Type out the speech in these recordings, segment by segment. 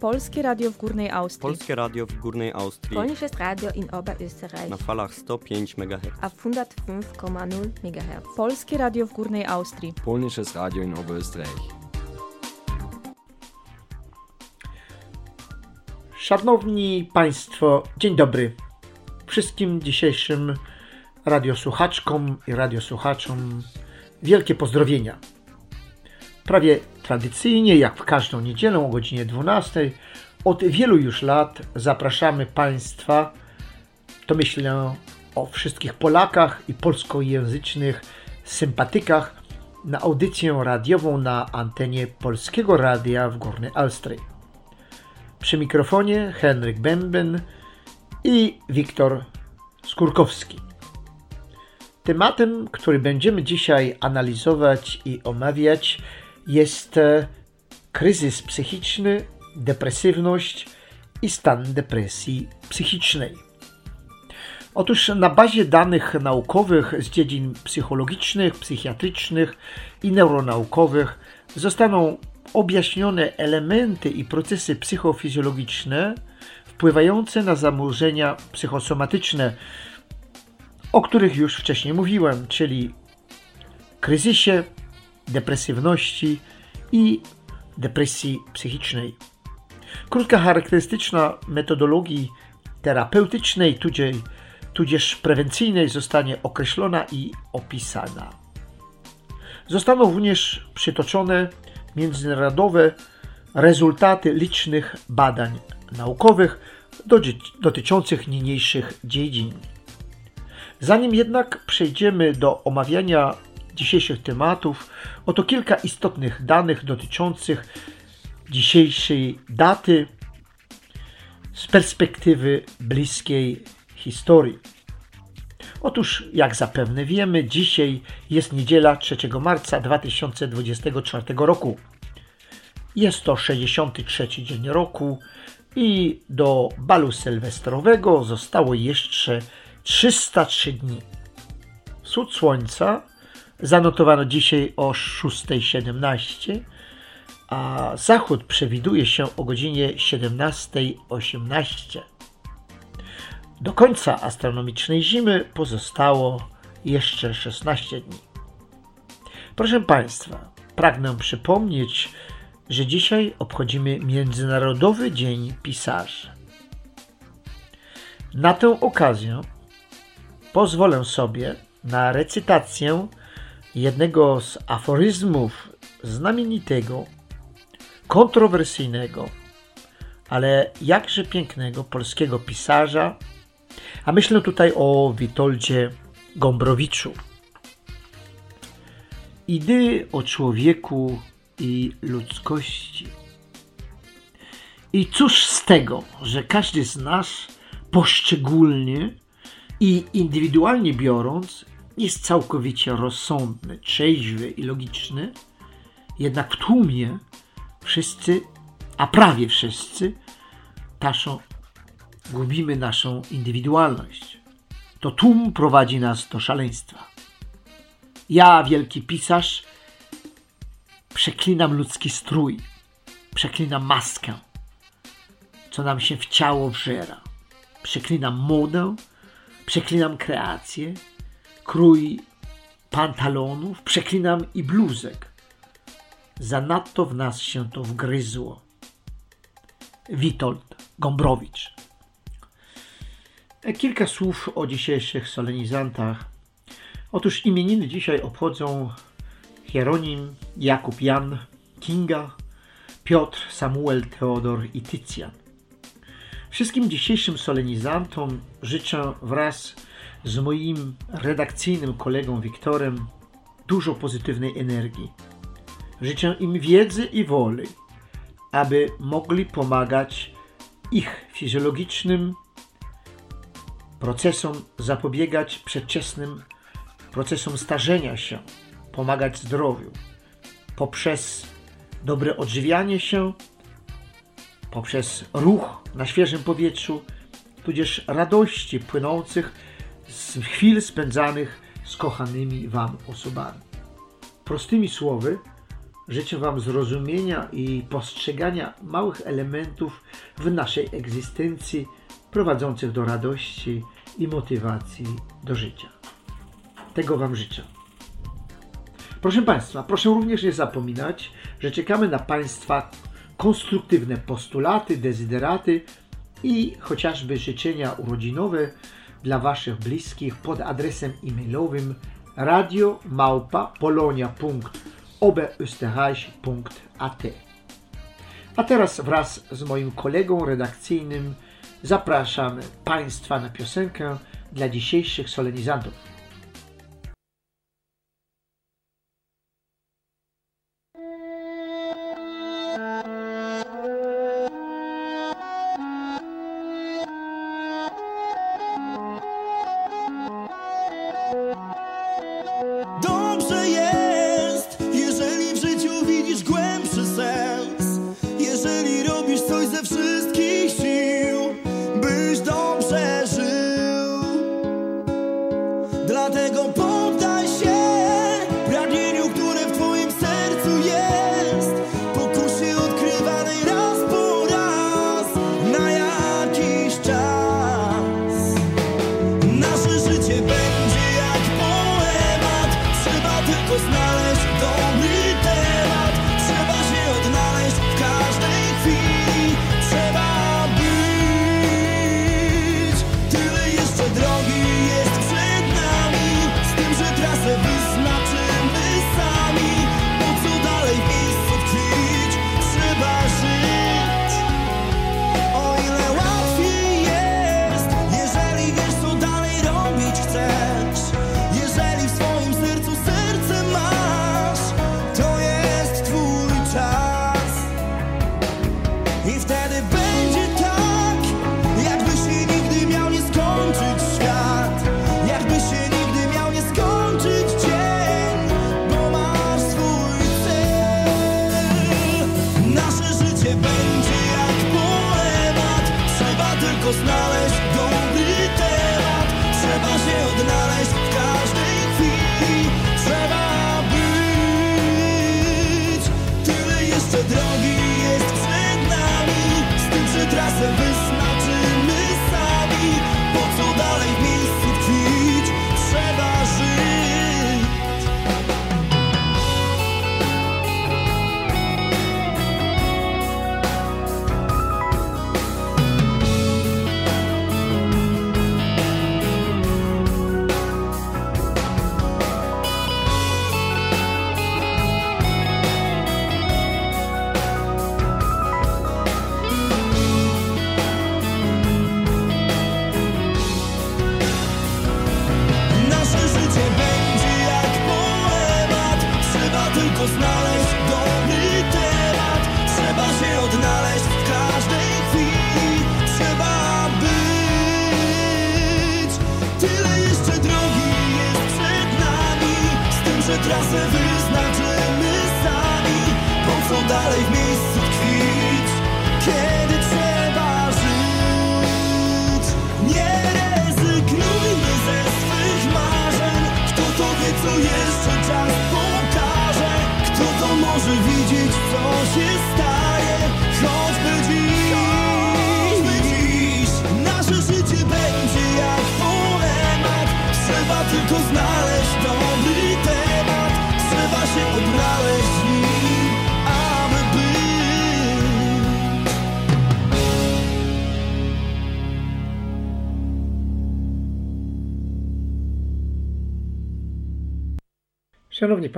Polskie Radio w Górnej Austrii. Polskie Radio w Górnej Austrii Polnisches Radio in Oberösterreich na falach 105 MHz. auf 105,0 MHz. Polskie Radio w Górnej Austrii. Polnisches Radio in Oberösterreich. Szanowni Państwo, dzień dobry. Wszystkim dzisiejszym radiosłuchaczkom i radiosłuchaczom wielkie pozdrowienia. Prawie tradycyjnie, jak w każdą niedzielę o godzinie 12, od wielu już lat zapraszamy Państwa, to myślę o wszystkich Polakach i polskojęzycznych sympatykach, na audycję radiową na antenie Polskiego Radia w Górnej Austrii. Przy mikrofonie Henryk Bęben i Wiktor Skórkowski. Tematem, który będziemy dzisiaj analizować i omawiać, jest e, kryzys psychiczny, depresywność i stan depresji psychicznej. Otóż na bazie danych naukowych z dziedzin psychologicznych, psychiatrycznych i neuronaukowych zostaną objaśnione elementy i procesy psychofizjologiczne wpływające na zaburzenia psychosomatyczne, o których już wcześniej mówiłem, czyli kryzysie, depresywności i depresji psychicznej. Krótka charakterystyczna metodologii terapeutycznej, tudzież, tudzież prewencyjnej zostanie określona i opisana. Zostaną również przytoczone międzynarodowe rezultaty licznych badań naukowych dotyczących niniejszych dziedzin. Zanim jednak przejdziemy do omawiania dzisiejszych tematów, oto kilka istotnych danych dotyczących dzisiejszej daty z perspektywy bliskiej historii. Otóż, jak zapewne wiemy, dzisiaj jest niedziela 3 marca 2024 roku. Jest to 63 dzień roku i do balu sylwestrowego zostało jeszcze 303 dni. Wschód słońca zanotowano dzisiaj o 6.17, a zachód przewiduje się o godzinie 17.18. Do końca astronomicznej zimy pozostało jeszcze 16 dni. Proszę Państwa, pragnę przypomnieć, że dzisiaj obchodzimy Międzynarodowy Dzień Pisarzy. Na tę okazję pozwolę sobie na recytację jednego z aforyzmów znamienitego, kontrowersyjnego, ale jakże pięknego polskiego pisarza, a myślę tutaj o Witoldzie Gombrowiczu. Idy o człowieku i ludzkości. I cóż z tego, że każdy z nas poszczególnie i indywidualnie biorąc jest całkowicie rozsądny, trzeźwy i logiczny, jednak w tłumie wszyscy, a prawie wszyscy, taszą, gubimy naszą indywidualność. To tłum prowadzi nas do szaleństwa. Ja, wielki pisarz, przeklinam ludzki strój, przeklinam maskę, co nam się w ciało wżera. Przeklinam modę, przeklinam kreację, krój pantalonów, przeklinam i bluzek. Zanadto w nas się to wgryzło. Witold Gombrowicz. Kilka słów o dzisiejszych solenizantach. Otóż imieniny dzisiaj obchodzą Hieronim, Jakub Jan, Kinga, Piotr, Samuel, Teodor i Tycjan. Wszystkim dzisiejszym solenizantom życzę wraz z moim redakcyjnym kolegą Wiktorem dużo pozytywnej energii. Życzę im wiedzy i woli, aby mogli pomagać ich fizjologicznym procesom, zapobiegać przedwczesnym procesom starzenia się, pomagać zdrowiu poprzez dobre odżywianie się, poprzez ruch na świeżym powietrzu, tudzież radości płynących z chwil spędzanych z kochanymi Wam osobami. Prostymi słowy, życzę Wam zrozumienia i postrzegania małych elementów w naszej egzystencji prowadzących do radości i motywacji do życia. Tego Wam życzę. Proszę Państwa, proszę również nie zapominać, że czekamy na Państwa konstruktywne postulaty, dezyderaty i chociażby życzenia urodzinowe dla Waszych bliskich pod adresem e-mailowym radio.małpa.polonia.oberösterreich.at A teraz wraz z moim kolegą redakcyjnym zapraszam Państwa na piosenkę dla dzisiejszych solenizantów.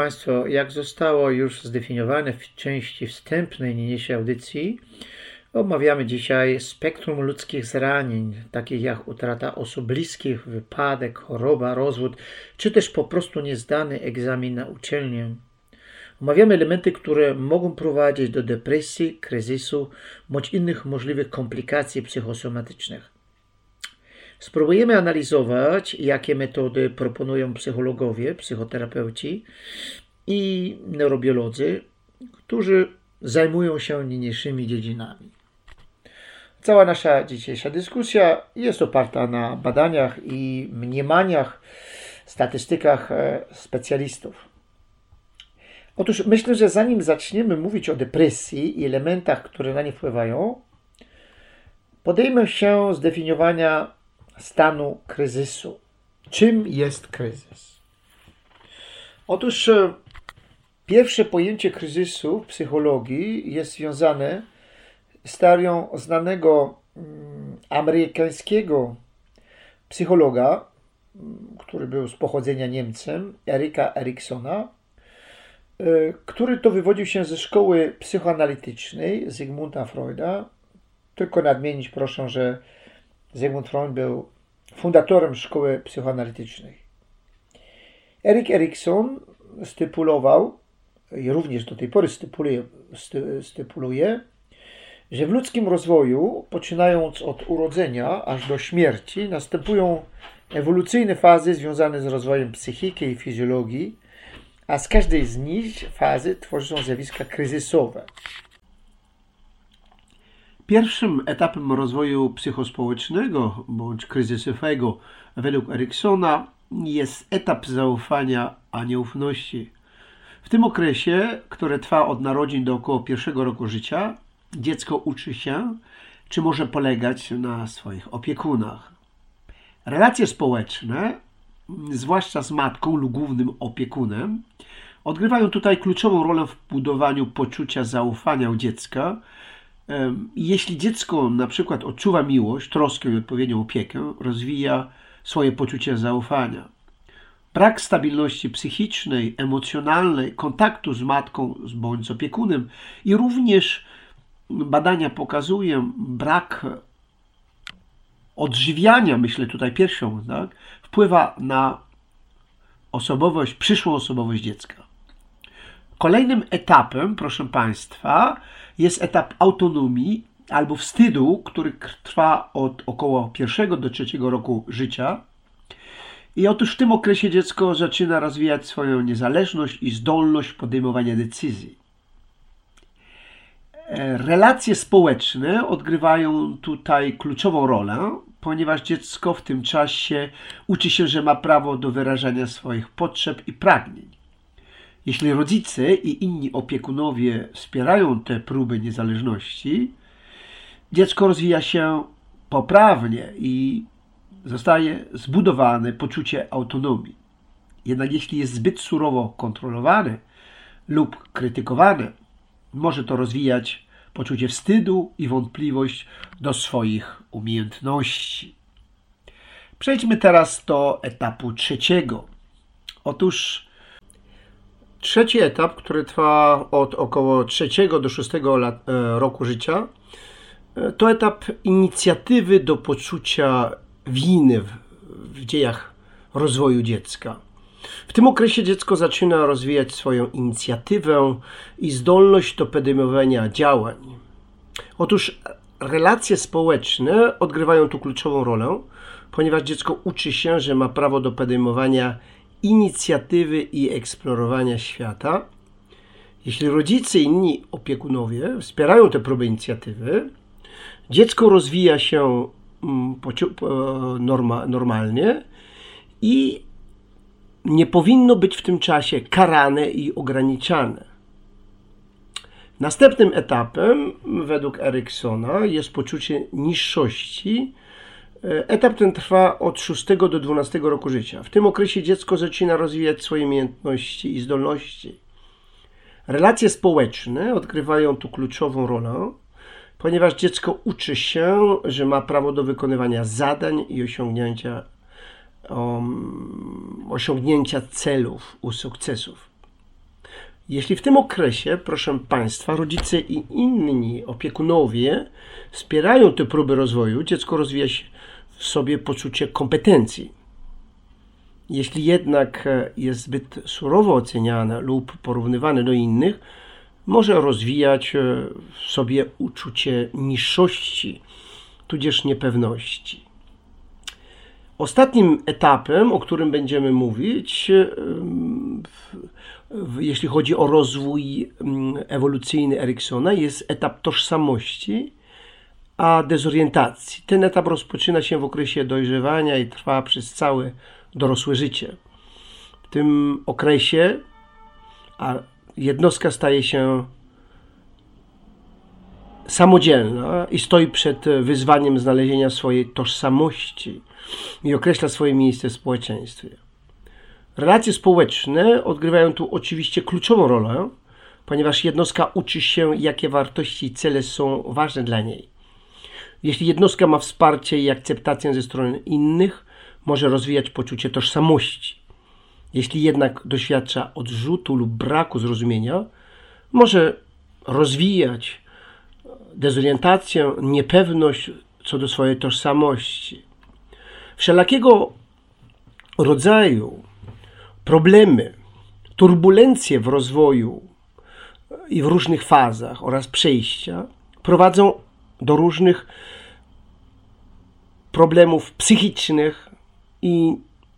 Państwo, jak zostało już zdefiniowane w części wstępnej niniejszej audycji, omawiamy dzisiaj spektrum ludzkich zranień, takich jak utrata osób bliskich, wypadek, choroba, rozwód, czy też po prostu niezdany egzamin na uczelnię. Omawiamy elementy, które mogą prowadzić do depresji, kryzysu bądź innych możliwych komplikacji psychosomatycznych. Spróbujemy analizować, jakie metody proponują psychologowie, psychoterapeuci i neurobiolodzy, którzy zajmują się niniejszymi dziedzinami. Cała nasza dzisiejsza dyskusja jest oparta na badaniach i mniemaniach, statystykach e, specjalistów. Otóż myślę, że zanim zaczniemy mówić o depresji i elementach, które na nie wpływają, podejmę się zdefiniowania stanu kryzysu. Czym jest kryzys? Otóż e, pierwsze pojęcie kryzysu w psychologii jest związane z teorią znanego mm, amerykańskiego psychologa, mm, który był z pochodzenia Niemcem, Erika Eriksona, e, który to wywodził się ze szkoły psychoanalitycznej Zygmunta Freuda. Tylko nadmienić proszę, że Zygmunt Freud był fundatorem szkoły psychoanalitycznej. Erik Erikson stypulował, i również do tej pory stypuluje, stypuluje, że w ludzkim rozwoju, poczynając od urodzenia aż do śmierci, następują ewolucyjne fazy związane z rozwojem psychiki i fizjologii, a z każdej z nich fazy tworzą zjawiska kryzysowe. Pierwszym etapem rozwoju psychospołecznego bądź kryzysowego według Eriksona jest etap zaufania, a nieufności. W tym okresie, które trwa od narodzin do około pierwszego roku życia, dziecko uczy się, czy może polegać na swoich opiekunach. Relacje społeczne, zwłaszcza z matką lub głównym opiekunem, odgrywają tutaj kluczową rolę w budowaniu poczucia zaufania u dziecka. Jeśli dziecko na przykład odczuwa miłość, troskę i odpowiednią opiekę, rozwija swoje poczucie zaufania. Brak stabilności psychicznej, emocjonalnej, kontaktu z matką bądź z opiekunem i również badania pokazują brak odżywiania, myślę tutaj piersią, tak, wpływa na osobowość, przyszłą osobowość dziecka. Kolejnym etapem, proszę Państwa, jest etap autonomii albo wstydu, który trwa od około pierwszego do trzeciego roku życia. I otóż w tym okresie dziecko zaczyna rozwijać swoją niezależność i zdolność podejmowania decyzji. E, relacje społeczne odgrywają tutaj kluczową rolę, ponieważ dziecko w tym czasie uczy się, że ma prawo do wyrażania swoich potrzeb i pragnień. Jeśli rodzice i inni opiekunowie wspierają te próby niezależności, dziecko rozwija się poprawnie i zostaje zbudowane poczucie autonomii. Jednak jeśli jest zbyt surowo kontrolowane lub krytykowane, może to rozwijać poczucie wstydu i wątpliwość do swoich umiejętności. Przejdźmy teraz do etapu trzeciego. Otóż trzeci etap, który trwa od około trzeciego do szóstego e, roku życia, e, to etap inicjatywy do poczucia winy w dziejach rozwoju dziecka. W tym okresie dziecko zaczyna rozwijać swoją inicjatywę i zdolność do podejmowania działań. Otóż relacje społeczne odgrywają tu kluczową rolę, ponieważ dziecko uczy się, że ma prawo do podejmowania inicjatywy i eksplorowania świata. Jeśli rodzice i inni opiekunowie wspierają te próby inicjatywy, dziecko rozwija się mm, normalnie i nie powinno być w tym czasie karane i ograniczane. Następnym etapem, według Eriksona, jest poczucie niższości. Etap ten trwa od 6 do 12 roku życia. W tym okresie dziecko zaczyna rozwijać swoje umiejętności i zdolności. Relacje społeczne odgrywają tu kluczową rolę, ponieważ dziecko uczy się, że ma prawo do wykonywania zadań i osiągnięcia um, osiągnięcia celów, u sukcesów. Jeśli w tym okresie, proszę Państwa, rodzice i inni opiekunowie wspierają te próby rozwoju, dziecko rozwija się w sobie poczucie kompetencji. Jeśli jednak e, jest zbyt surowo oceniane lub porównywane do innych, może rozwijać e, w sobie uczucie niższości, tudzież niepewności. Ostatnim etapem, o którym będziemy mówić, jeśli chodzi o rozwój ewolucyjny Eriksona, jest etap tożsamości, a dezorientacji. Ten etap rozpoczyna się w okresie dojrzewania i trwa przez całe dorosłe życie. W tym okresie, a jednostka staje się samodzielna i stoi przed wyzwaniem znalezienia swojej tożsamości i określa swoje miejsce w społeczeństwie. Relacje społeczne odgrywają tu oczywiście kluczową rolę, ponieważ jednostka uczy się, jakie wartości i cele są ważne dla niej. Jeśli jednostka ma wsparcie i akceptację ze strony innych, może rozwijać poczucie tożsamości. Jeśli jednak doświadcza odrzutu lub braku zrozumienia, może rozwijać dezorientację, niepewność co do swojej tożsamości. Wszelakiego rodzaju problemy, turbulencje w rozwoju i w różnych fazach oraz przejścia prowadzą do różnych problemów psychicznych i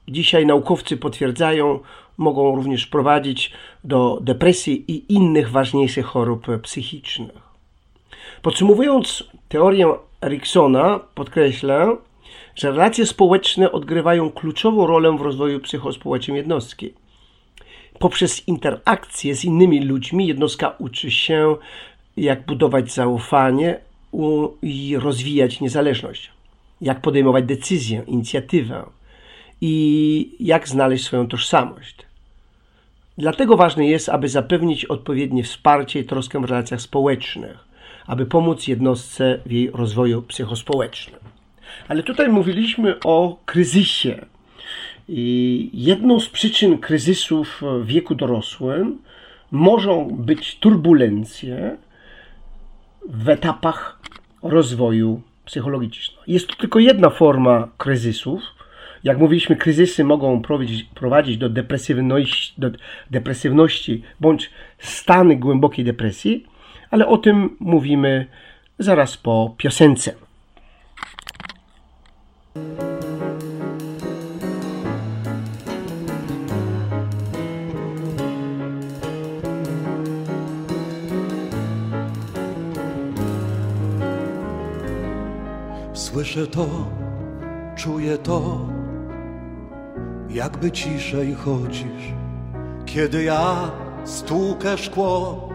dzisiaj naukowcy potwierdzają, mogą również prowadzić do depresji i innych ważniejszych chorób psychicznych. Podsumowując teorię Eriksona, podkreślę, że relacje społeczne odgrywają kluczową rolę w rozwoju psychospołecznym jednostki. Poprzez interakcje z innymi ludźmi jednostka uczy się, jak budować zaufanie i rozwijać niezależność, jak podejmować decyzję, inicjatywę i jak znaleźć swoją tożsamość. Dlatego ważne jest, aby zapewnić odpowiednie wsparcie i troskę w relacjach społecznych, aby pomóc jednostce w jej rozwoju psychospołecznym. Ale tutaj mówiliśmy o kryzysie. I jedną z przyczyn kryzysów w wieku dorosłym mogą być turbulencje w etapach rozwoju psychologicznego. Jest to tylko jedna forma kryzysów. Jak mówiliśmy, kryzysy mogą prowadzić, prowadzić do, depresywności, do depresywności bądź stany głębokiej depresji, ale o tym mówimy zaraz po piosence. Słyszę to, czuję to, jakby ciszej chodzisz, kiedy ja stłukę szkło.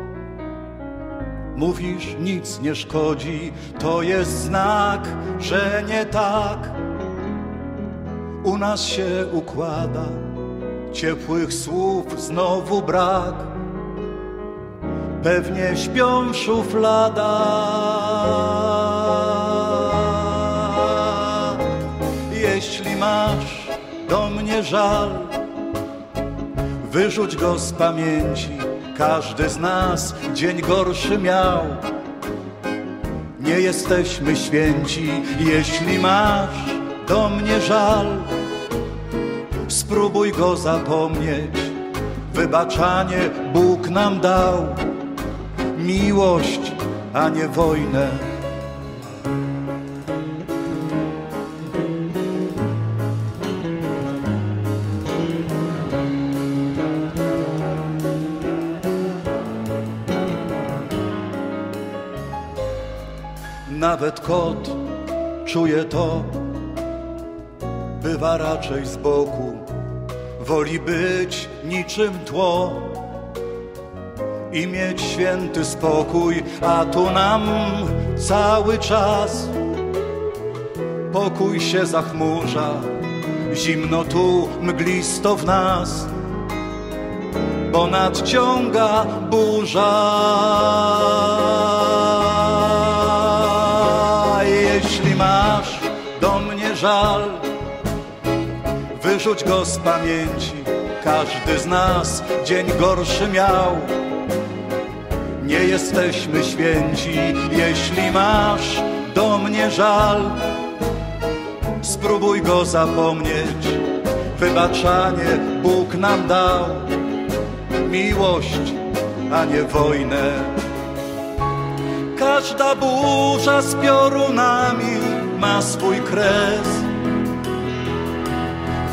Mówisz, nic nie szkodzi, to jest znak, że nie tak u nas się układa. Ciepłych słów znowu brak, pewnie śpią w szufladach. Jeśli masz do mnie żal, wyrzuć go z pamięci. Każdy z nas dzień gorszy miał. Nie jesteśmy święci, jeśli masz do mnie żal. Spróbuj go zapomnieć, wybaczanie Bóg nam dał. Miłość, a nie wojnę. Kot czuje to, bywa raczej z boku, woli być niczym tło i mieć święty spokój, a tu nam cały czas pokój się zachmurza, zimno tu mglisto w nas, bo nadciąga burza. Masz do mnie żal, wyrzuć go z pamięci. Każdy z nas dzień gorszy miał. Nie jesteśmy święci, jeśli masz do mnie żal. Spróbuj go zapomnieć, wybaczanie Bóg nam dał. Miłość, a nie wojnę. Każda burza z piorunami ma swój kres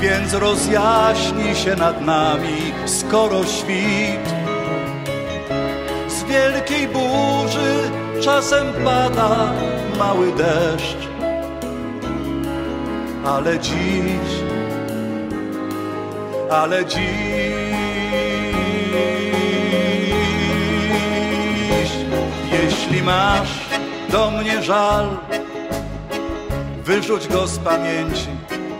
więc rozjaśni się nad nami skoro świt. Z wielkiej burzy czasem pada mały deszcz, ale dziś, ale dziś masz do mnie żal, wyrzuć go z pamięci.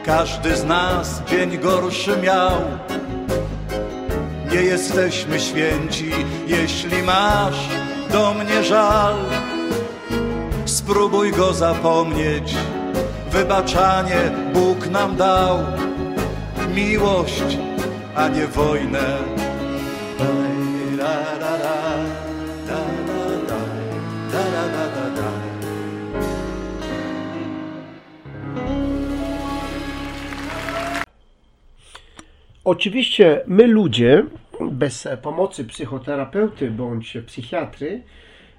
Każdy z nas dzień gorszy miał. Nie jesteśmy święci, jeśli masz do mnie żal. Spróbuj go zapomnieć, wybaczanie Bóg nam dał. Miłość, a nie wojnę. Oczywiście my ludzie, bez pomocy psychoterapeuty bądź psychiatry,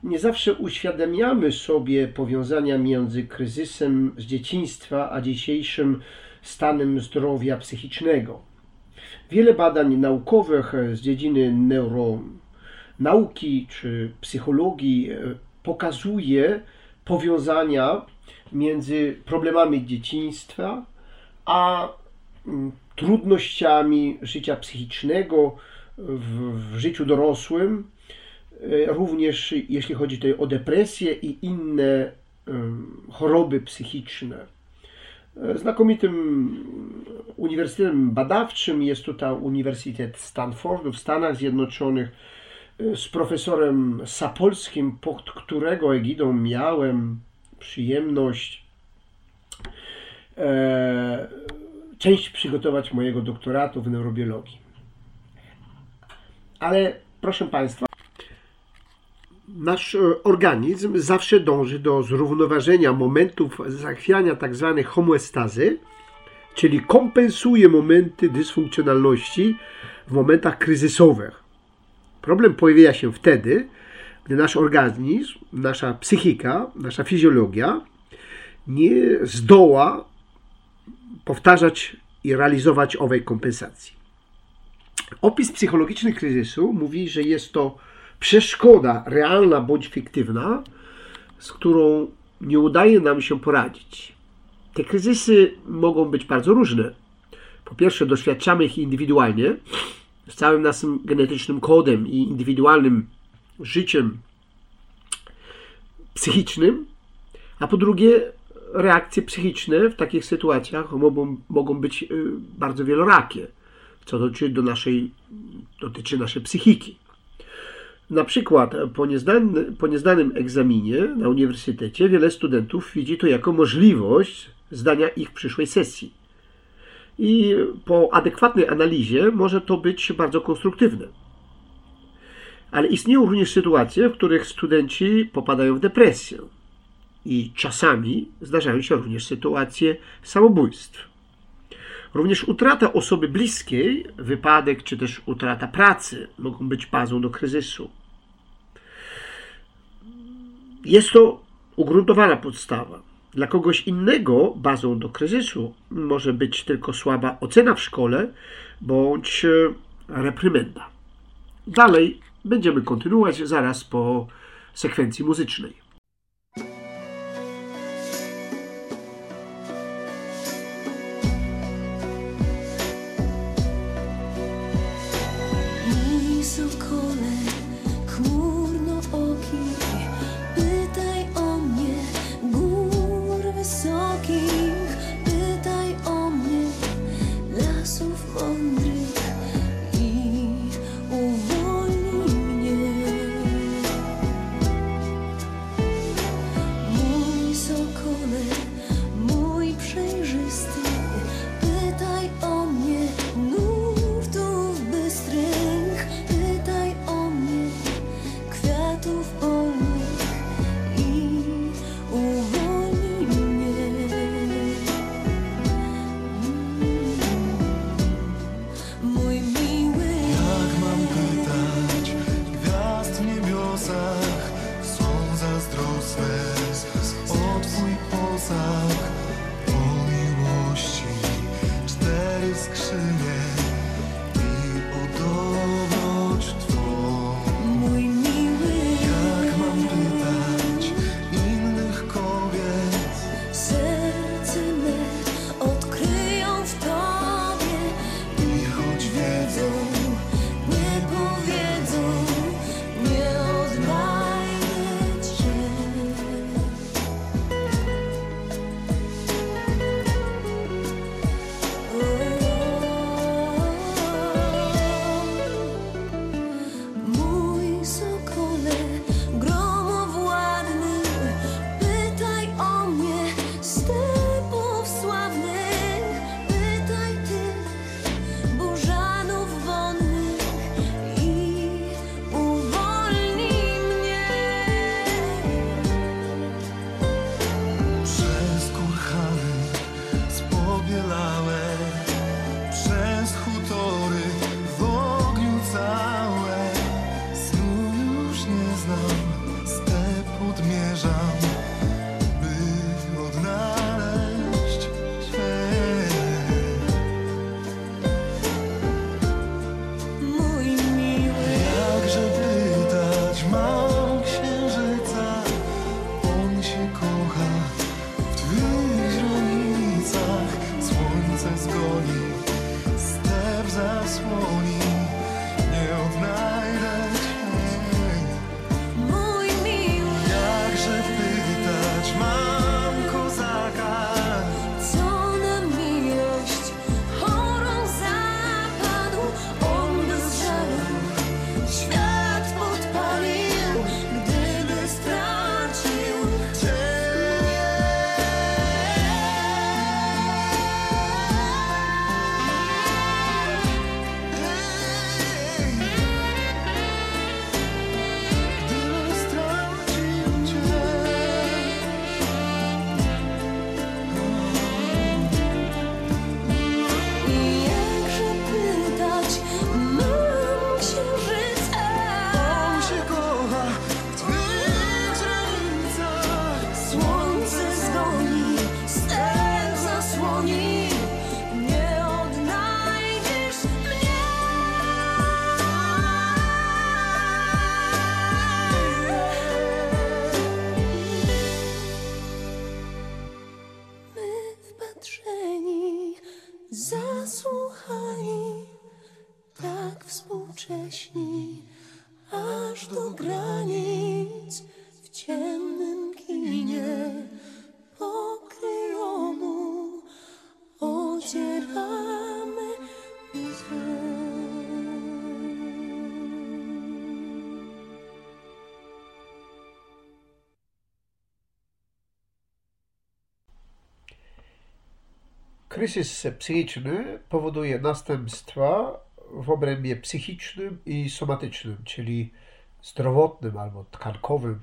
nie zawsze uświadamiamy sobie powiązania między kryzysem z dzieciństwa a dzisiejszym stanem zdrowia psychicznego. Wiele badań naukowych z dziedziny neuronauki czy psychologii e, pokazuje powiązania między problemami dzieciństwa a mm, trudnościami życia psychicznego w, w życiu dorosłym, e, również jeśli chodzi tutaj o depresję i inne choroby psychiczne. E, Znakomitym uniwersytetem badawczym jest tutaj Uniwersytet Stanfordu w Stanach Zjednoczonych e, z profesorem Sapolskim, pod którego egidą miałem przyjemność część przygotować mojego doktoratu w neurobiologii. Ale proszę Państwa, nasz e, organizm zawsze dąży do zrównoważenia momentów zachwiania tzw. homeostazy, czyli kompensuje momenty dysfunkcjonalności w momentach kryzysowych. Problem pojawia się wtedy, gdy nasz organizm, nasza psychika, nasza fizjologia nie zdoła powtarzać i realizować owej kompensacji. Opis psychologiczny kryzysu mówi, że jest to przeszkoda realna bądź fiktywna, z którą nie udaje nam się poradzić. Te kryzysy mogą być bardzo różne. Po pierwsze, doświadczamy ich indywidualnie, z całym naszym genetycznym kodem i indywidualnym życiem psychicznym, a po drugie, reakcje psychiczne w takich sytuacjach mogą, mogą być y, bardzo wielorakie, co dotyczy, do naszej, dotyczy naszej psychiki. Na przykład po, niezdany, po niezdanym egzaminie na uniwersytecie wiele studentów widzi to jako możliwość zdania ich przyszłej sesji. I po adekwatnej analizie może to być bardzo konstruktywne. Ale istnieją również sytuacje, w których studenci popadają w depresję. I czasami zdarzają się również sytuacje samobójstw. Również utrata osoby bliskiej, wypadek czy też utrata pracy mogą być bazą do kryzysu. Jest to ugruntowana podstawa. Dla kogoś innego bazą do kryzysu może być tylko słaba ocena w szkole bądź reprymenda. Dalej będziemy kontynuować zaraz po sekwencji muzycznej. sworn Kryzys psychiczny powoduje następstwa w obrębie psychicznym i somatycznym, czyli zdrowotnym albo tkankowym.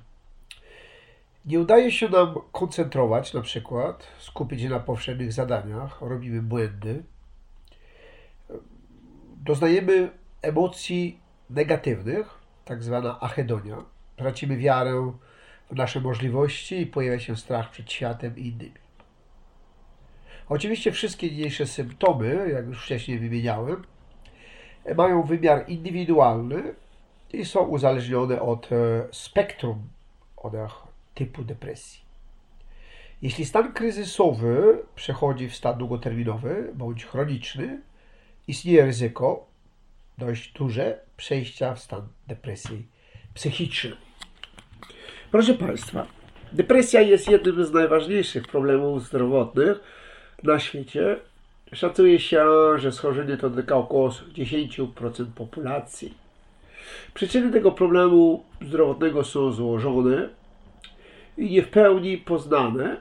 Nie udaje się nam koncentrować, na przykład, skupić się na powszechnych zadaniach, robimy błędy. Doznajemy emocji negatywnych, tak zwana achedonia. Tracimy wiarę w nasze możliwości i pojawia się strach przed światem i innymi. Oczywiście wszystkie niniejsze symptomy, jak już wcześniej wymieniałem, mają wymiar indywidualny i są uzależnione od e, spektrum od typu depresji. Jeśli stan kryzysowy przechodzi w stan długoterminowy bądź chroniczny, istnieje ryzyko dość duże przejścia w stan depresji psychicznej. Proszę Państwa, depresja jest jednym z najważniejszych problemów zdrowotnych na świecie. Szacuje się, że schorzenie to dotyka około 10% populacji. Przyczyny tego problemu zdrowotnego są złożone i nie w pełni poznane.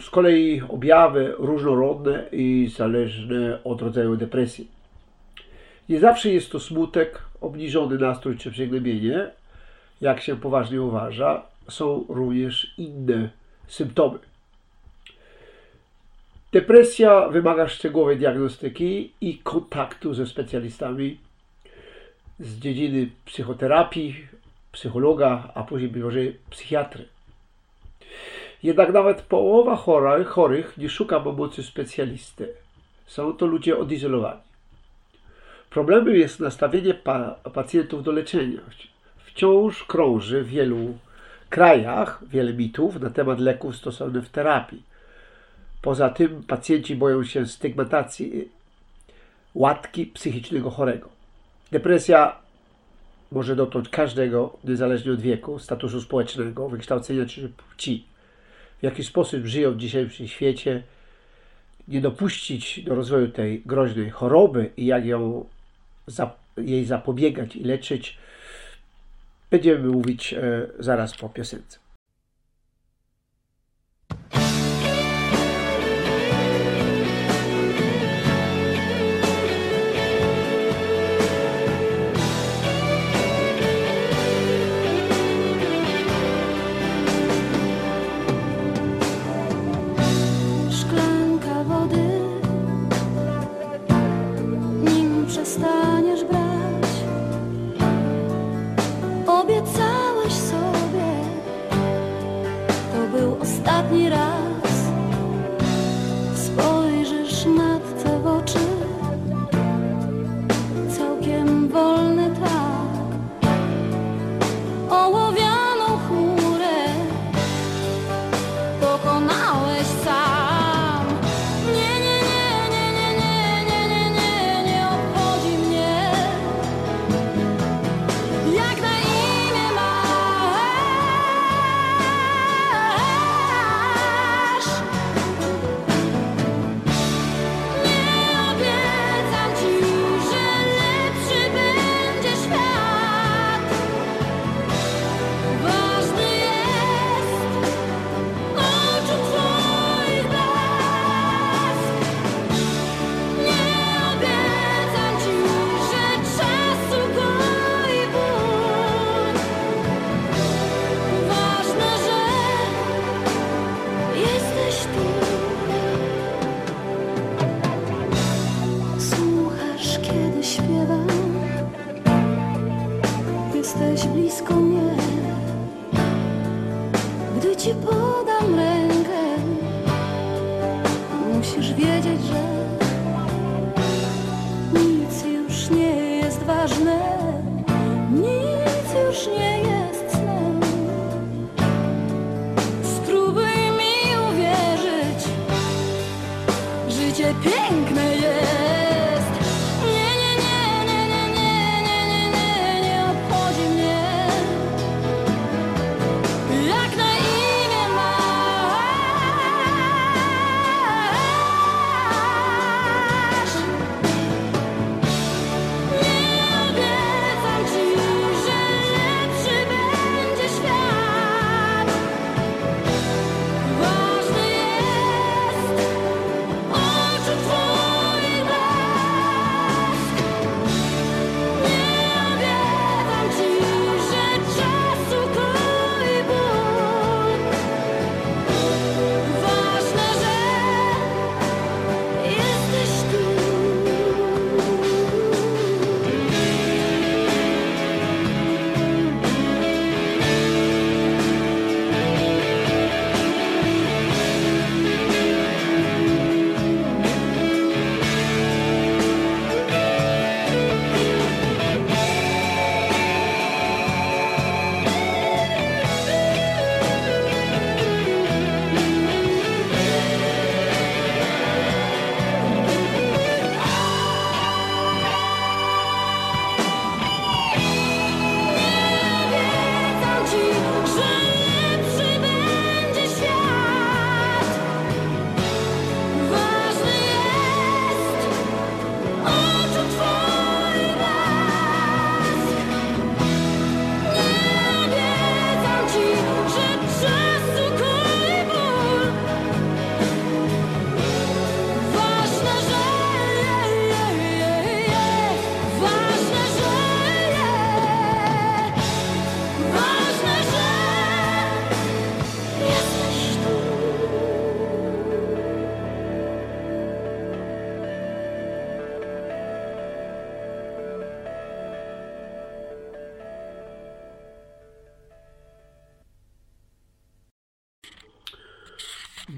Z kolei objawy różnorodne i zależne od rodzaju depresji. Nie zawsze jest to smutek, obniżony nastrój czy przygnębienie, jak się poważnie uważa. Są również inne symptomy. Depresja wymaga szczegółowej diagnostyki i kontaktu ze specjalistami z dziedziny psychoterapii, psychologa, a później być może psychiatry. Jednak nawet połowa chorych, nie szuka pomocy specjalisty. Są to ludzie odizolowani. Problemem jest nastawienie pa pacjentów do leczenia. Wciąż krąży w wielu krajach wiele mitów na temat leków stosowanych w terapii. Poza tym pacjenci boją się stygmatyzacji łatki psychicznego chorego. Depresja może dotknąć każdego, niezależnie od wieku, statusu społecznego, wykształcenia czy płci. W jaki sposób żyją w dzisiejszym świecie, nie dopuścić do rozwoju tej groźnej choroby i jak ją, jej zapobiegać i leczyć, będziemy mówić e, zaraz po piosence.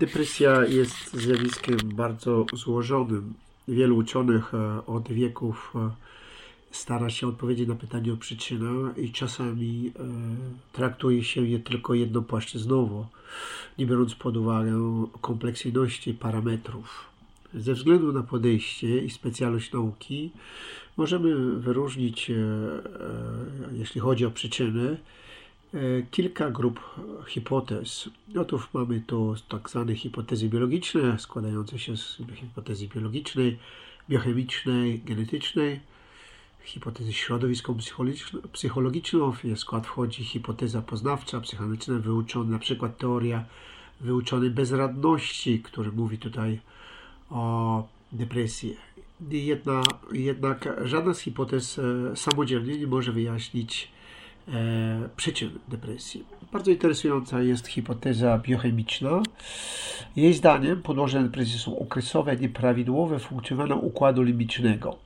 Depresja jest zjawiskiem bardzo złożonym. Wielu uczonych e, od wieków e, stara się odpowiedzieć na pytanie o przyczynę i czasami e, traktuje się je tylko jednopłaszczyznowo, nie biorąc pod uwagę kompleksyjności parametrów. Ze względu na podejście i specjalność nauki możemy wyróżnić, jeśli chodzi o przyczyny, kilka grup hipotez. Otóż mamy tu tak zwane hipotezy biologiczne, składające się z hipotezy biologicznej, biochemicznej, genetycznej, hipotezy środowisko-psychologiczną. W skład wchodzi hipoteza poznawcza, psychologiczna, wyuczona, na przykład teoria wyuczonej bezradności, który mówi tutaj o depresji. Jedna, jednak żadna z hipotez e, samodzielnie nie może wyjaśnić e, przyczyn depresji. Bardzo interesująca jest hipoteza biochemiczna. Jej zdaniem podłoże depresji są okresowe, nieprawidłowe funkcjonowanie układu limbicznego.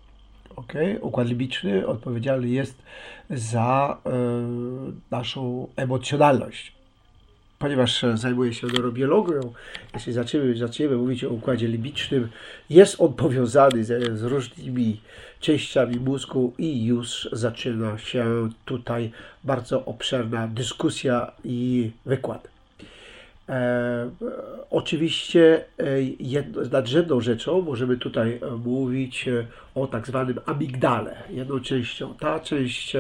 Okay? Układ limbiczny odpowiedzialny jest za e, naszą emocjonalność. Ponieważ e, zajmuję się neurobiologią, jeśli zaczniemy, zaczniemy mówić o układzie limbicznym, jest on powiązany z, z różnymi częściami mózgu i już zaczyna się tutaj bardzo obszerna dyskusja i wykład. E, oczywiście e, jedno, nadrzędną rzeczą możemy tutaj e, mówić e, o tak zwanym amigdale, jedną częścią. Ta część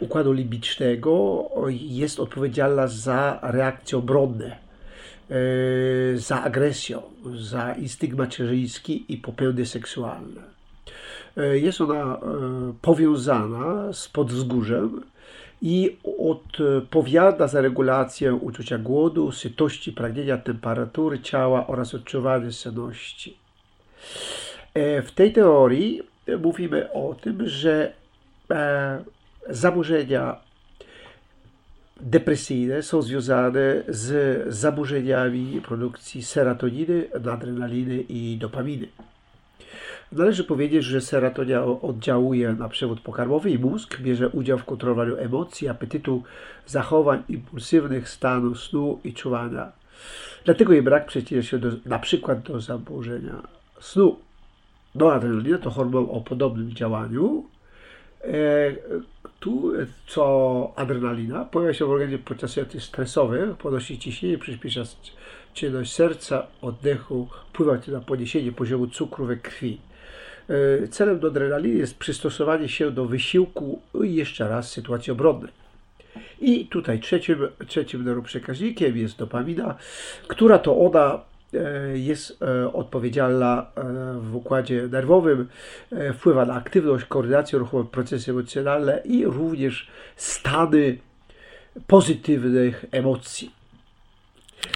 układu limbicznego jest odpowiedzialna za reakcje obronne, za agresję, za instynkt macierzyński i popędy seksualne. Jest ona powiązana z podzgórzem i odpowiada za regulację uczucia głodu, sytości, pragnienia, temperatury ciała oraz odczuwania senności. E, W tej teorii mówimy o tym, że e, zaburzenia depresyjne są związane z zaburzeniami produkcji serotoniny, adrenaliny i dopaminy. Należy powiedzieć, że serotonia oddziałuje na przewód pokarmowy i mózg, bierze udział w kontrolowaniu emocji, apetytu, zachowań impulsywnych, stanu snu i czuwania. Dlatego jej brak przyczynia się do, na przykład do zaburzenia snu. Noradrenalina to hormon o podobnym działaniu, e, tu co adrenalina pojawia się w organizmie podczas sytuacji stresowych, podnosi ciśnienie, przyspiesza czynność serca, oddechu, wpływa to na podniesienie poziomu cukru we krwi. E, Celem do adrenaliny jest przystosowanie się do wysiłku i jeszcze raz sytuacji obronnej. I tutaj trzecim, trzecim neuroprzekaźnikiem jest dopamina, która to ona e, jest e, odpowiedzialna w układzie nerwowym, wpływa na aktywność, koordynację ruchową, procesy emocjonalne i również stany pozytywnych emocji.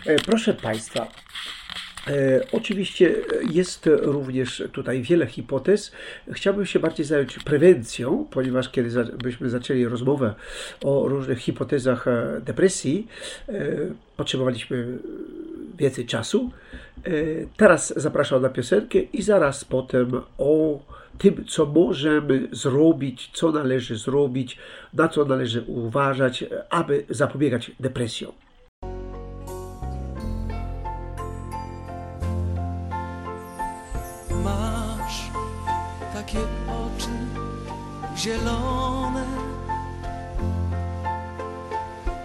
E, Proszę Państwa, E, Oczywiście jest również tutaj wiele hipotez. Chciałbym się bardziej zająć prewencją, ponieważ kiedy byśmy zaczęli rozmowę o różnych hipotezach e, depresji, potrzebowaliśmy więcej czasu. Teraz zapraszam na piosenkę i zaraz potem o tym, co możemy zrobić, co należy zrobić, na co należy uważać, aby zapobiegać depresjom. Zielone,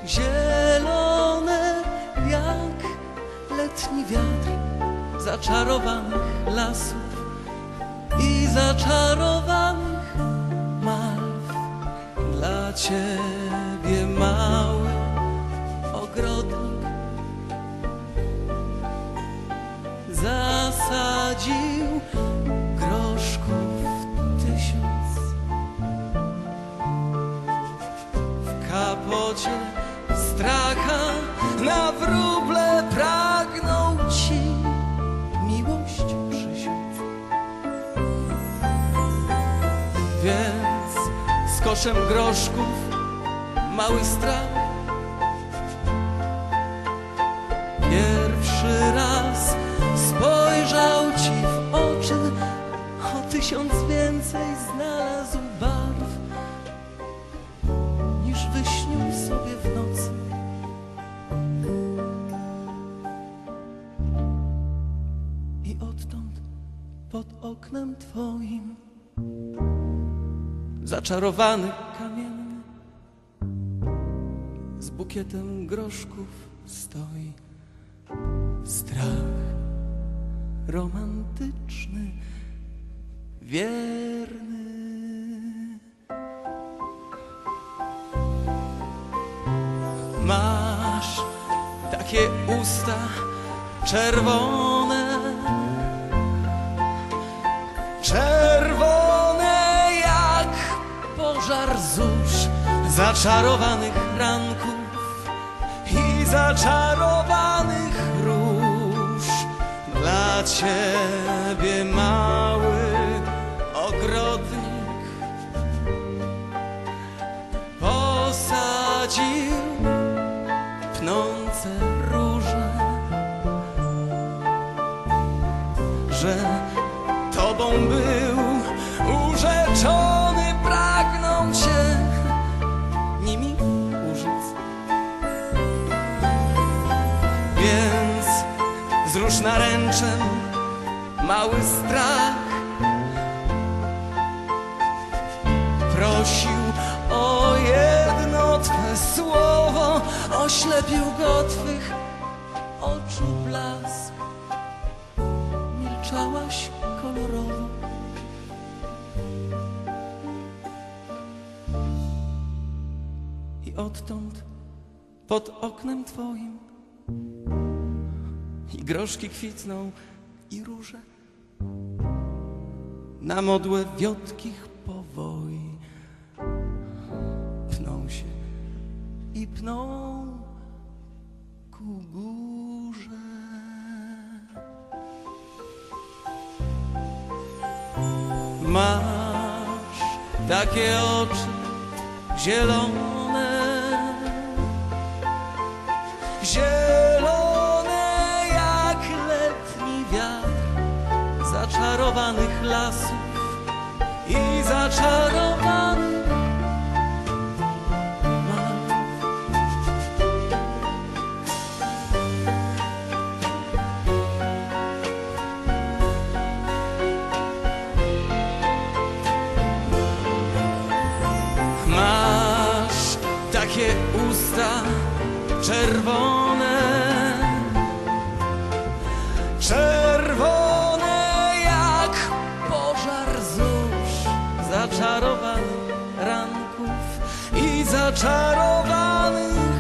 zielone jak letni wiatr zaczarowanych lasów i zaczarowanych malw. Dla ciebie mały ogrodnik zasadził wróble pragnął ci miłość przysiąc. Więc z koszem groszków mały strach oknem twoim zaczarowany kamienny z bukietem groszków stoi strach romantyczny, wierny. Masz takie usta czerwone, czerwone jak pożar zórz zaczarowanych ranków i zaczarowanych róż. Dla ciebie mały ogrodnik posadził pnące róże, że tobą był urzeczony, pragnął cię nimi użyć. Więc zrusz naręczem mały strach. Prosił o jedno Twe słowo, oślepił go Twych oczu blask. Milczałaś Odtąd pod oknem Twoim i groszki kwitną i róże na modłę wiotkich powoi pną się i pną ku górze. Masz takie oczy zielone, zielone jak letni wiatr zaczarowanych lasów i zaczarowanych zaczarowanych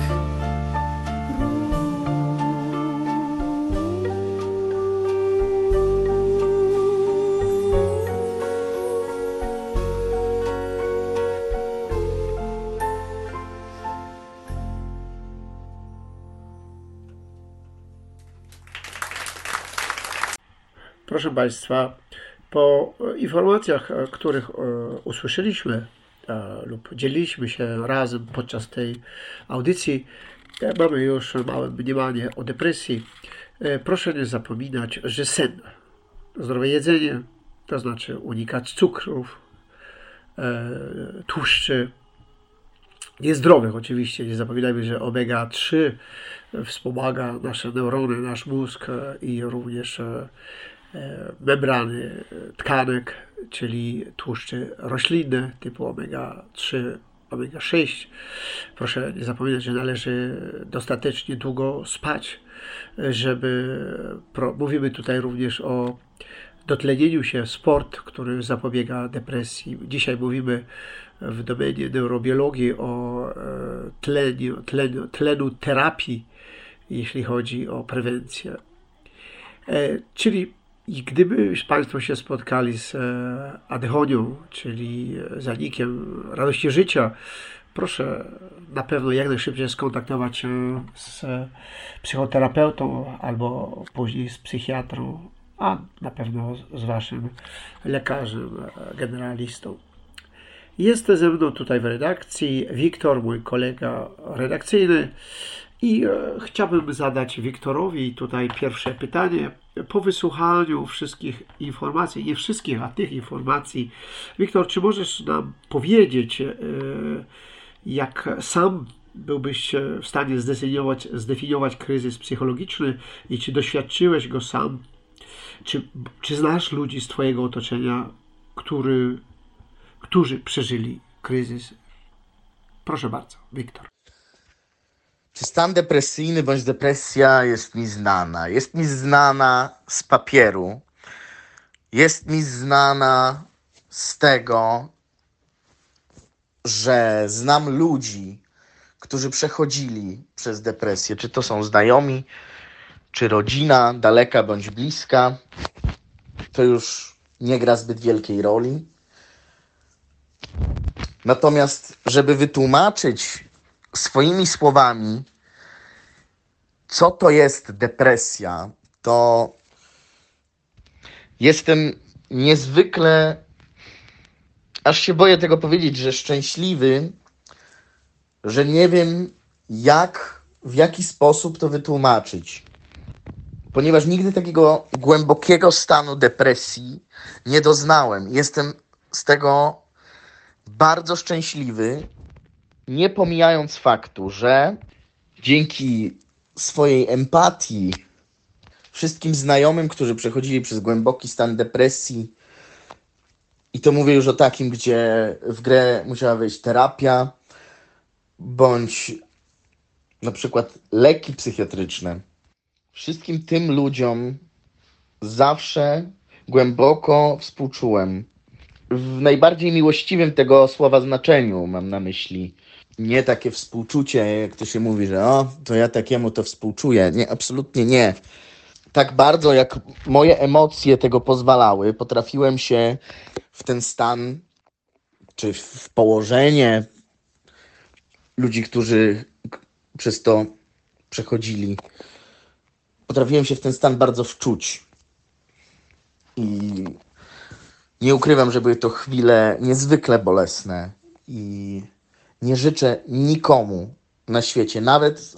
Proszę Państwa, po informacjach, których e, usłyszeliśmy lub dzieliliśmy się razem podczas tej audycji, e, mamy już małe mniemanie o depresji. E, Proszę nie zapominać, że sen, zdrowe jedzenie, to znaczy unikać cukrów, e, tłuszczy, niezdrowych oczywiście. Nie zapominajmy, że omega-3 wspomaga nasze neurony, nasz mózg e, i również e, e, membrany tkanek, czyli tłuszcze roślinne typu omega-3, omega-6. Proszę nie zapominać, że należy dostatecznie długo spać, żeby. Mówimy tutaj również o dotlenieniu się, sport, który zapobiega depresji. Dzisiaj mówimy w domenie neurobiologii o e, tleniu, tlenu, tlenu terapii, jeśli chodzi o prewencję. E, Czyli i gdyby Państwo się spotkali z e, adhonią, czyli e, zanikiem radości życia, proszę na pewno jak najszybciej skontaktować się z e, psychoterapeutą albo później z psychiatrą, a na pewno z Waszym lekarzem generalistą. Jest ze mną tutaj w redakcji Wiktor, mój kolega redakcyjny. I chciałbym zadać Wiktorowi tutaj pierwsze pytanie. Po wysłuchaniu wszystkich informacji, nie wszystkich, a tych informacji, Wiktor, czy możesz nam powiedzieć, e, jak sam byłbyś w stanie zdefiniować, zdefiniować kryzys psychologiczny i czy doświadczyłeś go sam? Czy, czy znasz ludzi z Twojego otoczenia, który, którzy przeżyli kryzys? Proszę bardzo, Wiktor. Czy stan depresyjny bądź depresja jest mi znana? Jest mi znana z papieru. Jest mi znana z tego, że znam ludzi, którzy przechodzili przez depresję. Czy to są znajomi, czy rodzina, daleka bądź bliska. To już nie gra zbyt wielkiej roli. Natomiast, żeby wytłumaczyć swoimi słowami, co to jest depresja, to jestem niezwykle, aż się boję tego powiedzieć, że szczęśliwy, że nie wiem, jak, w jaki sposób to wytłumaczyć. Ponieważ nigdy takiego głębokiego stanu depresji nie doznałem. Jestem z tego bardzo szczęśliwy, nie pomijając faktu, że dzięki swojej empatii wszystkim znajomym, którzy przechodzili przez głęboki stan depresji, i to mówię już o takim, gdzie w grę musiała wejść terapia, bądź na przykład leki psychiatryczne. Wszystkim tym ludziom zawsze głęboko współczułem. W najbardziej miłościwym tego słowa znaczeniu mam na myśli. Nie takie współczucie, jak to się mówi, że o, to ja takiemu to współczuję. Nie, absolutnie nie. Tak bardzo, jak moje emocje tego pozwalały, potrafiłem się w ten stan, czy w położenie ludzi, którzy przez to przechodzili, potrafiłem się w ten stan bardzo wczuć. I nie ukrywam, że były to chwile niezwykle bolesne i nie życzę nikomu na świecie, nawet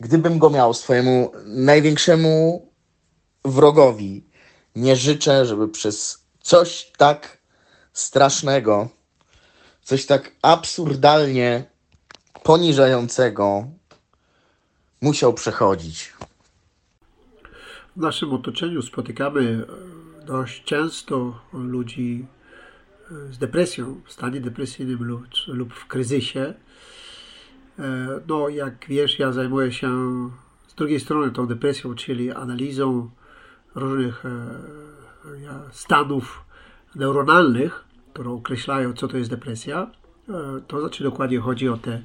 gdybym go miał swojemu największemu wrogowi, nie życzę, żeby przez coś tak strasznego, coś tak absurdalnie poniżającego musiał przechodzić. W naszym otoczeniu spotykamy dość często ludzi z depresją, w stanie depresyjnym lub, lub w kryzysie. E, No, jak wiesz, ja zajmuję się z drugiej strony tą depresją, czyli analizą różnych e, stanów neuronalnych, które określają, co to jest depresja. E, To znaczy dokładnie chodzi o te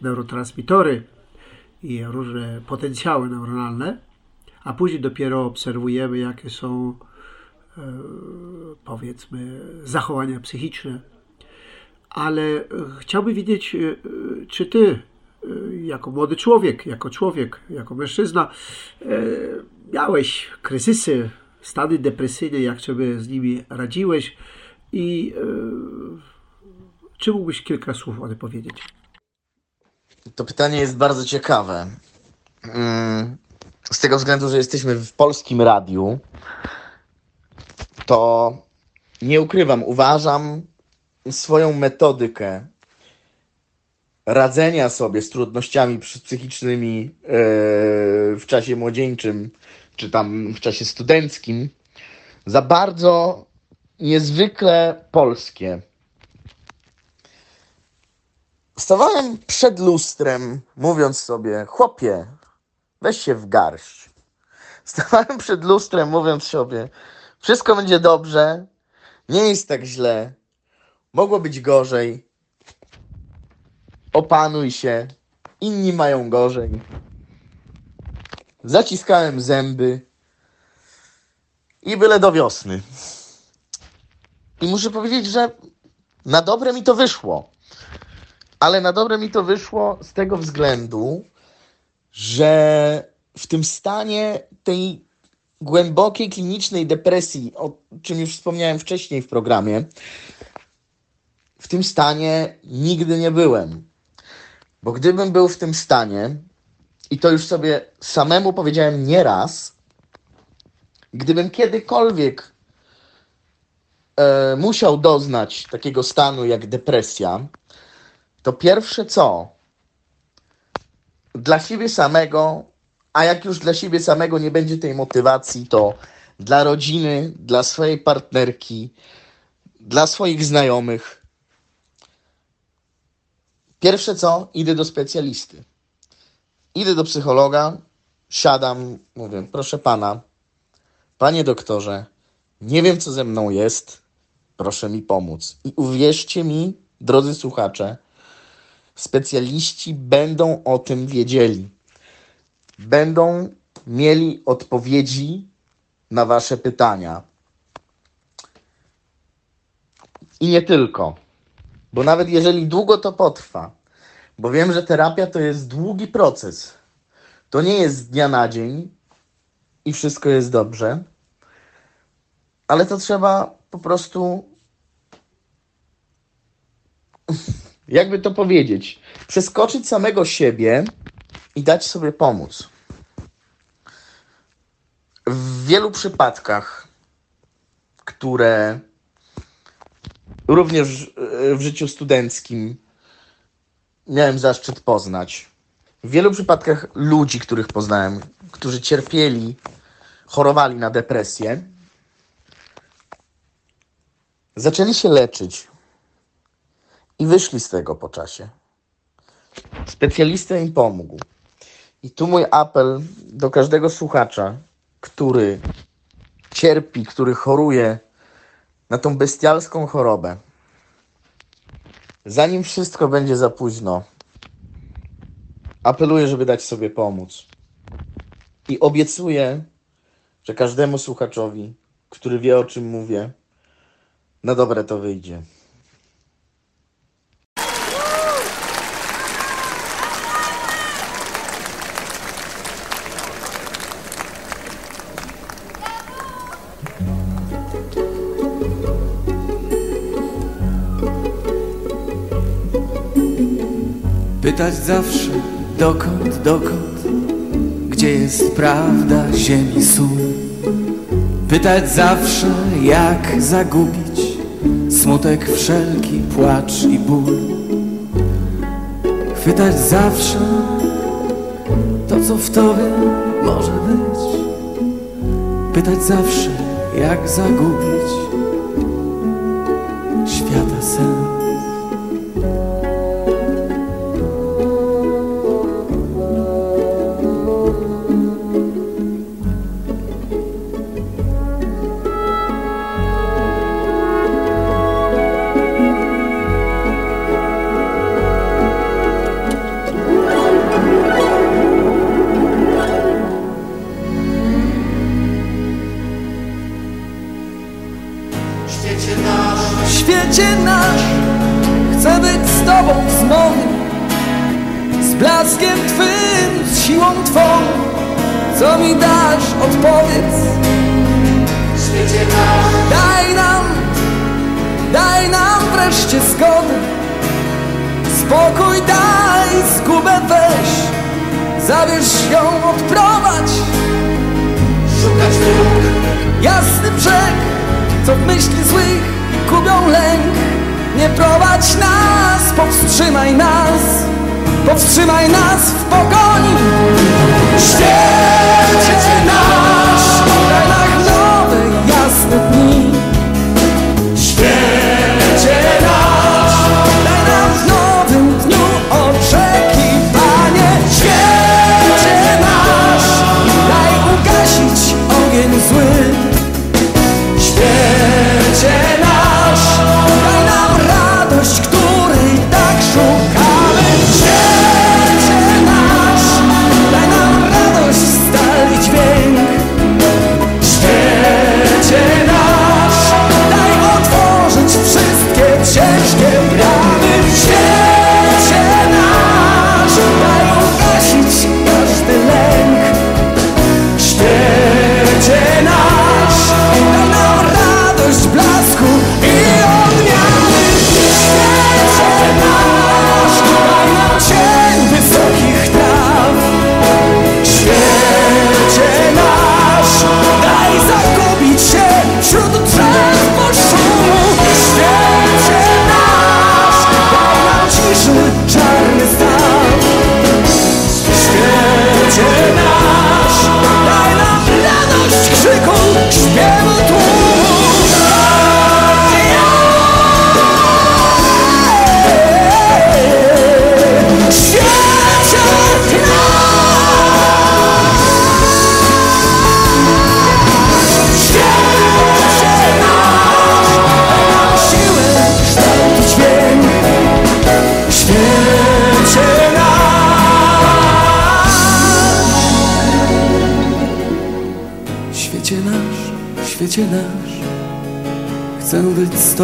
neurotransmitory i różne potencjały neuronalne, a później dopiero obserwujemy, jakie są powiedzmy zachowania psychiczne. Ale e, chciałbym wiedzieć, e, e, czy ty, e, jako młody człowiek, jako człowiek, jako mężczyzna, e, miałeś kryzysy, stany depresyjne, jak sobie z nimi radziłeś i e, czy mógłbyś kilka słów o tym powiedzieć? To pytanie jest bardzo ciekawe. Mm, Z tego względu, że jesteśmy w polskim radiu, to nie ukrywam, uważam swoją metodykę radzenia sobie z trudnościami psychicznymi e, w czasie młodzieńczym, czy tam w czasie studenckim, za bardzo niezwykle polskie. Stawałem przed lustrem, mówiąc sobie, chłopie, weź się w garść. Stawałem przed lustrem, mówiąc sobie, wszystko będzie dobrze, nie jest tak źle, mogło być gorzej. Opanuj się, inni mają gorzej. Zaciskałem zęby i byle do wiosny. I muszę powiedzieć, że na dobre mi to wyszło. Ale na dobre mi to wyszło z tego względu, że w tym stanie tej głębokiej klinicznej depresji, o czym już wspomniałem wcześniej w programie, w tym stanie nigdy nie byłem. Bo gdybym był w tym stanie, i to już sobie samemu powiedziałem nieraz, gdybym kiedykolwiek e, musiał doznać takiego stanu jak depresja, to pierwsze co? Dla siebie samego, a jak już dla siebie samego nie będzie tej motywacji, to dla rodziny, dla swojej partnerki, dla swoich znajomych. Pierwsze co? Idę do specjalisty. Idę do psychologa, siadam, mówię, proszę pana, panie doktorze, nie wiem co ze mną jest, proszę mi pomóc. I uwierzcie mi, drodzy słuchacze, specjaliści będą o tym wiedzieli. Będą mieli odpowiedzi na Wasze pytania. I nie tylko. Bo nawet jeżeli długo to potrwa, bo wiem, że terapia to jest długi proces. To nie jest z dnia na dzień i wszystko jest dobrze, ale to trzeba po prostu jakby to powiedzieć, przeskoczyć samego siebie i dać sobie pomóc. W wielu przypadkach, które również w życiu studenckim miałem zaszczyt poznać, w wielu przypadkach ludzi, których poznałem, którzy cierpieli, chorowali na depresję, zaczęli się leczyć i wyszli z tego po czasie. Specjalista im pomógł. I tu mój apel do każdego słuchacza, który cierpi, który choruje na tą bestialską chorobę. Zanim wszystko będzie za późno, apeluję, żeby dać sobie pomóc. I obiecuję, że każdemu słuchaczowi, który wie o czym mówię, na dobre to wyjdzie. Pytać zawsze dokąd, dokąd Gdzie jest prawda ziemi sól Pytać zawsze, jak zagubić smutek wszelki, płacz i ból. Chwytać zawsze to, co w tobie może być. Pytać zawsze, jak zagubić Nie prowadź nas, powstrzymaj nas, powstrzymaj nas w pogoni. Świecie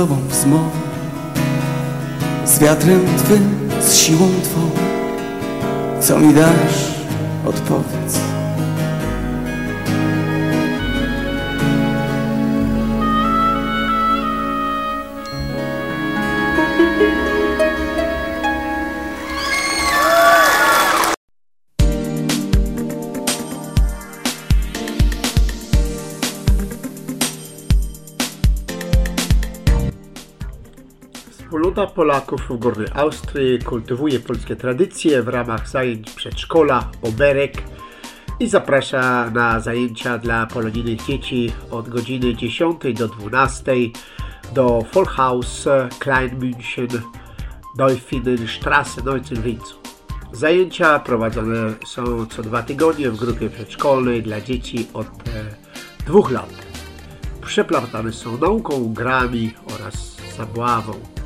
być z Tobą w zmowie, z wiatrem Twym, z siłą Twą, co mi dasz, Wspólnota Polaków w Górnej Austrii kultywuje polskie tradycje w ramach zajęć przedszkola Oberek i zaprasza na zajęcia dla polonijnych dzieci od godziny 10 do 12 do Vollhaus Kleinmünchen Dolfinenstraße 19 w Linzu. Zajęcia prowadzone są co dwa tygodnie w grupie przedszkolnej dla dzieci od e, dwóch lat. Przeplatane są nauką, grami oraz zabawą.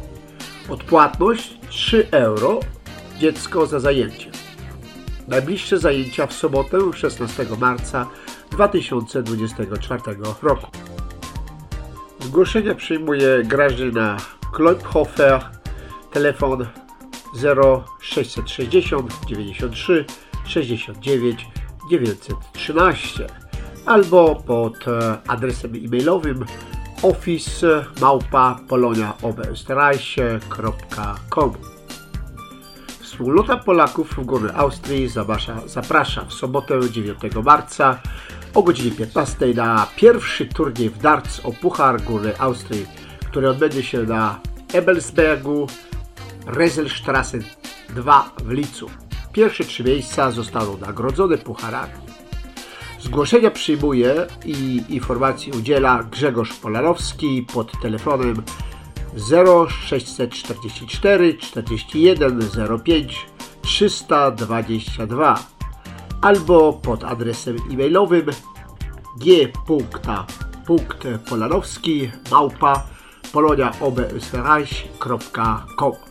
Odpłatność 3 euro dziecko za zajęcie. Najbliższe zajęcia w sobotę 16 marca 2024 roku. Zgłoszenia przyjmuje Grażyna Kloiphofer, telefon 0660 93 69 913 albo pod adresem e-mailowym office małpa poloniaoberösterreich.com Wspólnota Polaków w Górnej Austrii zaprasza, zaprasza w sobotę 9 marca o godzinie 15 na pierwszy turniej w darts o Puchar Górnej Austrii, który odbędzie się na Ebelsbergu Reselstrasse 2 w Licu. Pierwsze trzy miejsca zostaną nagrodzone pucharami. Zgłoszenia przyjmuje i informacji udziela Grzegorz Polarowski pod telefonem 0644 41 05 322 albo pod adresem e-mailowym g.polanowski małpa poloniaobösterreich.com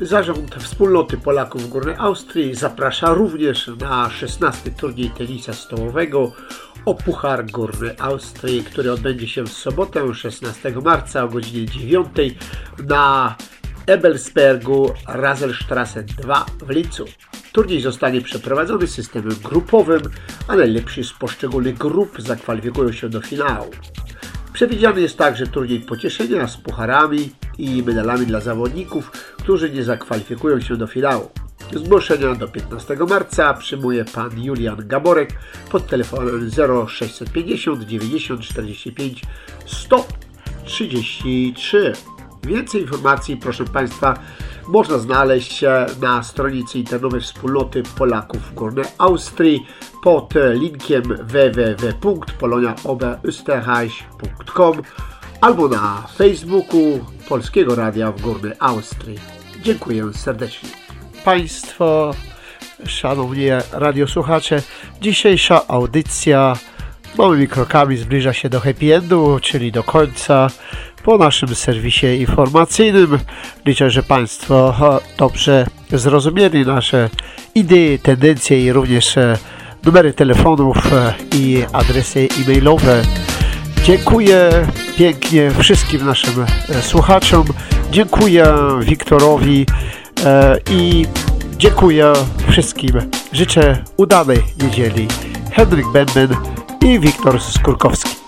Zarząd Wspólnoty Polaków w Górnej Austrii zaprasza również na 16 turniej tenisa stołowego o Puchar Górnej Austrii, który odbędzie się w sobotę 16 marca o godzinie 9 na Ebelsbergu Raselstrasse 2 w Lincu. Turniej zostanie przeprowadzony systemem grupowym, a najlepsi z poszczególnych grup zakwalifikują się do finału. Przewidziany jest także turniej pocieszenia z pucharami i medalami dla zawodników, którzy nie zakwalifikują się do finału. Zgłoszenia do 15 marca przyjmuje pan Julian Gaborek pod telefonem 0650 90 45 133. Więcej informacji, proszę Państwa, można znaleźć na stronicy internetowej Wspólnoty Polaków w Górnej Austrii pod linkiem www.poloniaoberösterreich.com albo na Facebooku Polskiego Radia w Górnej Austrii. Dziękuję serdecznie. Państwo, szanowni radiosłuchacze, dzisiejsza audycja małymi krokami zbliża się do happy endu, czyli do końca po naszym serwisie informacyjnym. Liczę, że Państwo dobrze zrozumieli nasze idee, tendencje i również numery telefonów i adresy e-mailowe. Dziękuję pięknie wszystkim naszym słuchaczom. Dziękuję Wiktorowi i dziękuję wszystkim. Życzę udanej niedzieli. Henryk Benben i Wiktor Skurkowski.